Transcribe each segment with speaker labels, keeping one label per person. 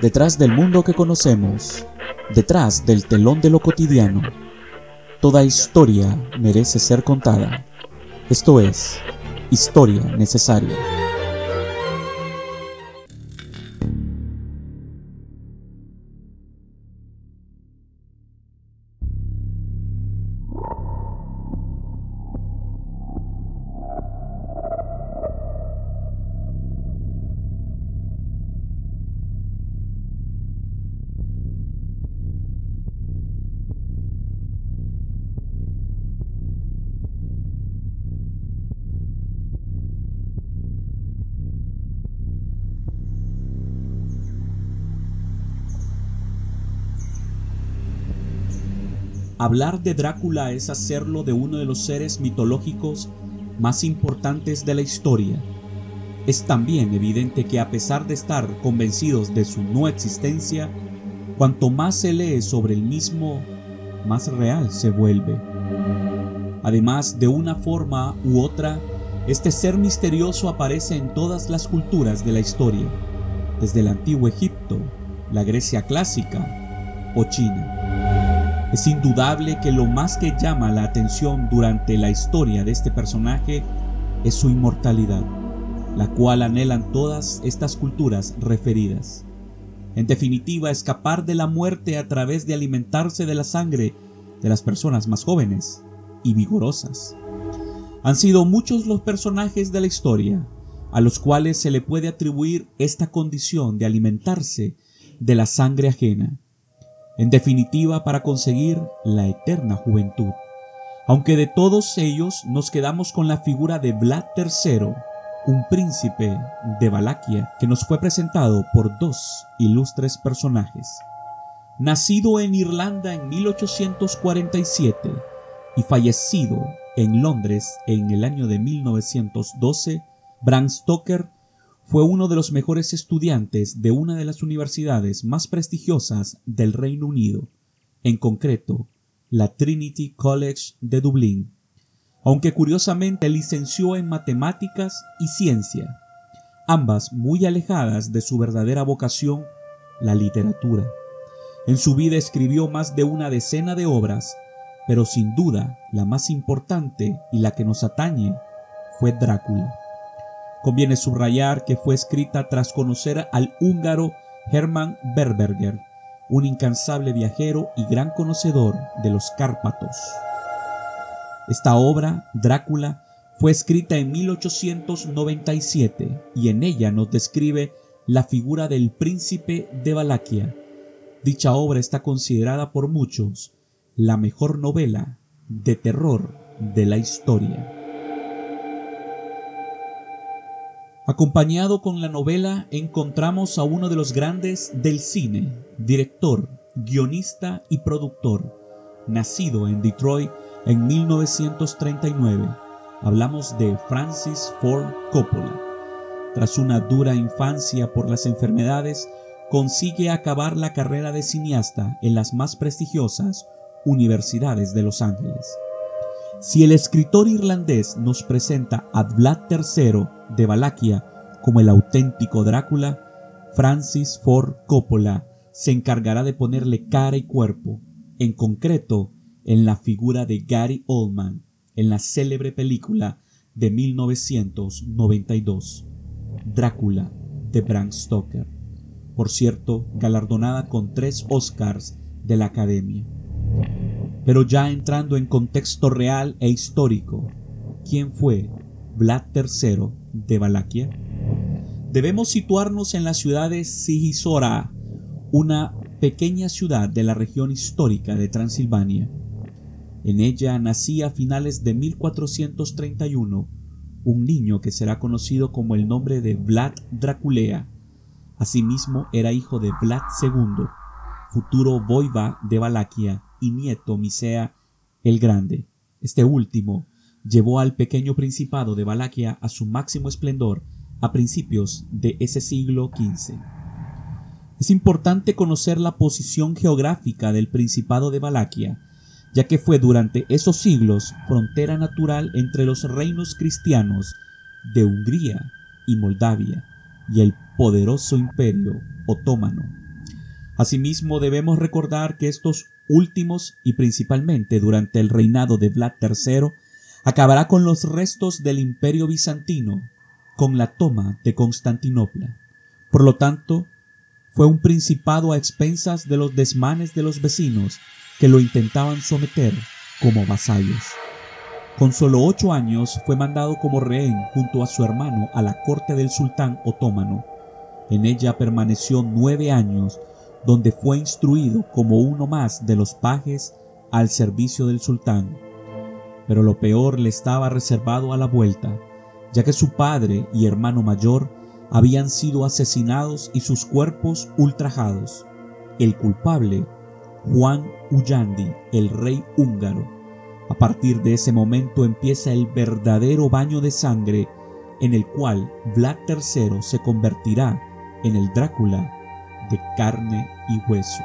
Speaker 1: Detrás del mundo que conocemos, detrás del telón de lo cotidiano, toda historia merece ser contada. Esto es, Historia Necesaria. Hablar de Drácula es hacerlo de uno de los seres mitológicos más importantes de la historia. Es también evidente que a pesar de estar convencidos de su no existencia, cuanto más se lee sobre el mismo, más real se vuelve. Además, de una forma u otra, este ser misterioso aparece en todas las culturas de la historia, desde el antiguo Egipto, la Grecia clásica o China. Es indudable que lo más que llama la atención durante la historia de este personaje es su inmortalidad, la cual anhelan todas estas culturas referidas. En definitiva, escapar de la muerte a través de alimentarse de la sangre de las personas más jóvenes y vigorosas. Han sido muchos los personajes de la historia a los cuales se le puede atribuir esta condición de alimentarse de la sangre ajena en definitiva para conseguir la eterna juventud. Aunque de todos ellos nos quedamos con la figura de Vlad III, un príncipe de Valaquia que nos fue presentado por dos ilustres personajes. Nacido en Irlanda en 1847 y fallecido en Londres en el año de 1912, Bram Stoker fue uno de los mejores estudiantes de una de las universidades más prestigiosas del Reino Unido, en concreto, la Trinity College de Dublín, aunque curiosamente licenció en matemáticas y ciencia, ambas muy alejadas de su verdadera vocación, la literatura. En su vida escribió más de una decena de obras, pero sin duda la más importante y la que nos atañe fue Drácula. Conviene subrayar que fue escrita tras conocer al húngaro Hermann Berberger, un incansable viajero y gran conocedor de los Cárpatos. Esta obra, Drácula, fue escrita en 1897 y en ella nos describe la figura del príncipe de Valaquia. Dicha obra está considerada por muchos la mejor novela de terror de la historia. Acompañado con la novela encontramos a uno de los grandes del cine, director, guionista y productor, nacido en Detroit en 1939. Hablamos de Francis Ford Coppola. Tras una dura infancia por las enfermedades, consigue acabar la carrera de cineasta en las más prestigiosas universidades de Los Ángeles. Si el escritor irlandés nos presenta a Vlad III de Valaquia como el auténtico Drácula, Francis Ford Coppola se encargará de ponerle cara y cuerpo, en concreto en la figura de Gary Oldman en la célebre película de 1992, Drácula de Bram Stoker, por cierto, galardonada con tres Oscars de la Academia. Pero ya entrando en contexto real e histórico, ¿quién fue Vlad III de Valaquia? Debemos situarnos en la ciudad de Sigisora, una pequeña ciudad de la región histórica de Transilvania. En ella nacía a finales de 1431 un niño que será conocido como el nombre de Vlad Draculea. Asimismo era hijo de Vlad II, futuro voiva de Valaquia y nieto Misea el Grande. Este último llevó al pequeño principado de Valaquia a su máximo esplendor a principios de ese siglo XV. Es importante conocer la posición geográfica del Principado de Valaquia, ya que fue durante esos siglos frontera natural entre los reinos cristianos de Hungría y Moldavia y el poderoso imperio otomano Asimismo, debemos recordar que estos últimos y principalmente durante el reinado de Vlad III acabará con los restos del imperio bizantino con la toma de Constantinopla. Por lo tanto, fue un principado a expensas de los desmanes de los vecinos que lo intentaban someter como vasallos. Con solo ocho años fue mandado como rehén junto a su hermano a la corte del sultán otomano. En ella permaneció nueve años donde fue instruido como uno más de los pajes al servicio del sultán. Pero lo peor le estaba reservado a la vuelta, ya que su padre y hermano mayor habían sido asesinados y sus cuerpos ultrajados. El culpable, Juan Uyandi, el rey húngaro. A partir de ese momento empieza el verdadero baño de sangre en el cual Vlad III se convertirá en el Drácula de carne y hueso.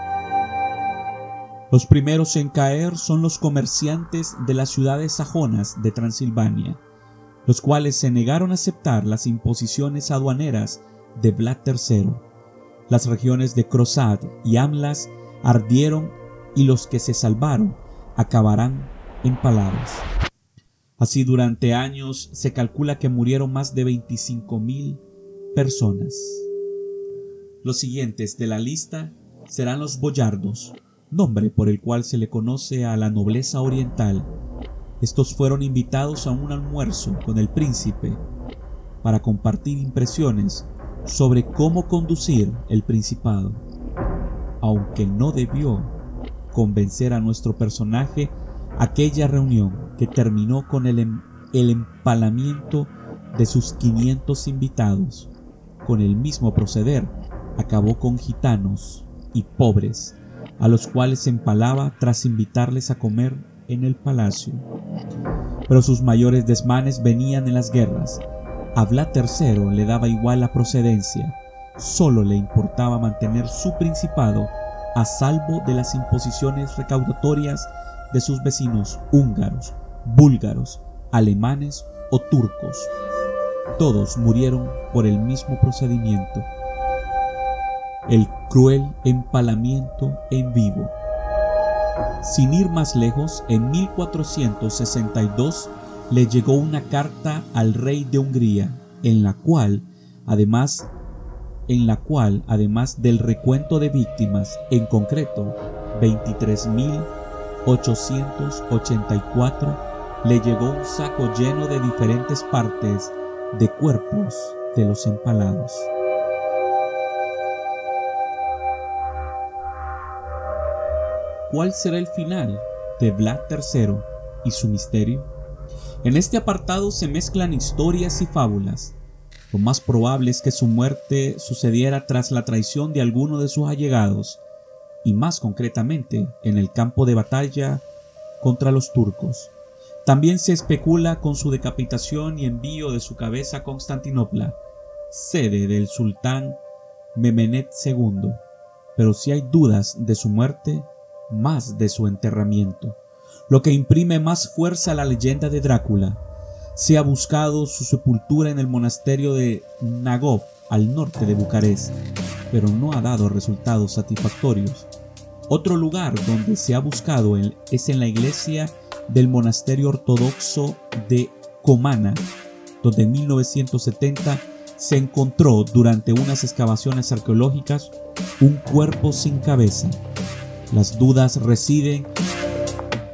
Speaker 1: Los primeros en caer son los comerciantes de las ciudades sajonas de Transilvania, los cuales se negaron a aceptar las imposiciones aduaneras de Vlad III. Las regiones de Krosad y Amlas ardieron y los que se salvaron acabarán empalados. Así durante años se calcula que murieron más de 25.000 personas. Los siguientes de la lista serán los boyardos, nombre por el cual se le conoce a la nobleza oriental. Estos fueron invitados a un almuerzo con el príncipe para compartir impresiones sobre cómo conducir el principado, aunque no debió convencer a nuestro personaje aquella reunión que terminó con el, em-, el empalamiento de sus 500 invitados, con el mismo proceder acabó con gitanos y pobres, a los cuales empalaba tras invitarles a comer en el palacio. Pero sus mayores desmanes venían en las guerras. A Vlad III le daba igual la procedencia, solo le importaba mantener su principado a salvo de las imposiciones recaudatorias de sus vecinos húngaros, búlgaros, alemanes o turcos. Todos murieron por el mismo procedimiento el cruel empalamiento en vivo. Sin ir más lejos, en 1462 le llegó una carta al rey de Hungría, en la cual, además, en la cual, además del recuento de víctimas, en concreto 23.884, le llegó un saco lleno de diferentes partes de cuerpos de los empalados. Cuál será el final de Vlad III y su misterio? En este apartado se mezclan historias y fábulas. Lo más probable es que su muerte sucediera tras la traición de alguno de sus allegados, y más concretamente en el campo de batalla contra los turcos. También se especula con su decapitación y envío de su cabeza a Constantinopla, sede del sultán Memenet II. Pero si hay dudas de su muerte, más de su enterramiento, lo que imprime más fuerza a la leyenda de Drácula. Se ha buscado su sepultura en el monasterio de Nagov, al norte de Bucarest, pero no ha dado resultados satisfactorios. Otro lugar donde se ha buscado es en la iglesia del monasterio ortodoxo de Comana, donde en 1970 se encontró durante unas excavaciones arqueológicas un cuerpo sin cabeza, las dudas residen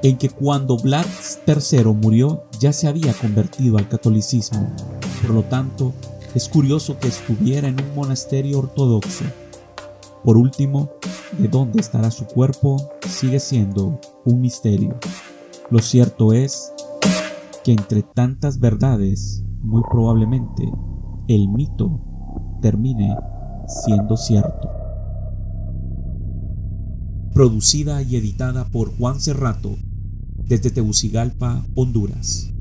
Speaker 1: en que cuando Vlad III murió ya se había convertido al catolicismo. Por lo tanto, es curioso que estuviera en un monasterio ortodoxo. Por último, de dónde estará su cuerpo sigue siendo un misterio. Lo cierto es que entre tantas verdades, muy probablemente, el mito termine siendo cierto producida y editada por Juan Cerrato desde Tegucigalpa, Honduras.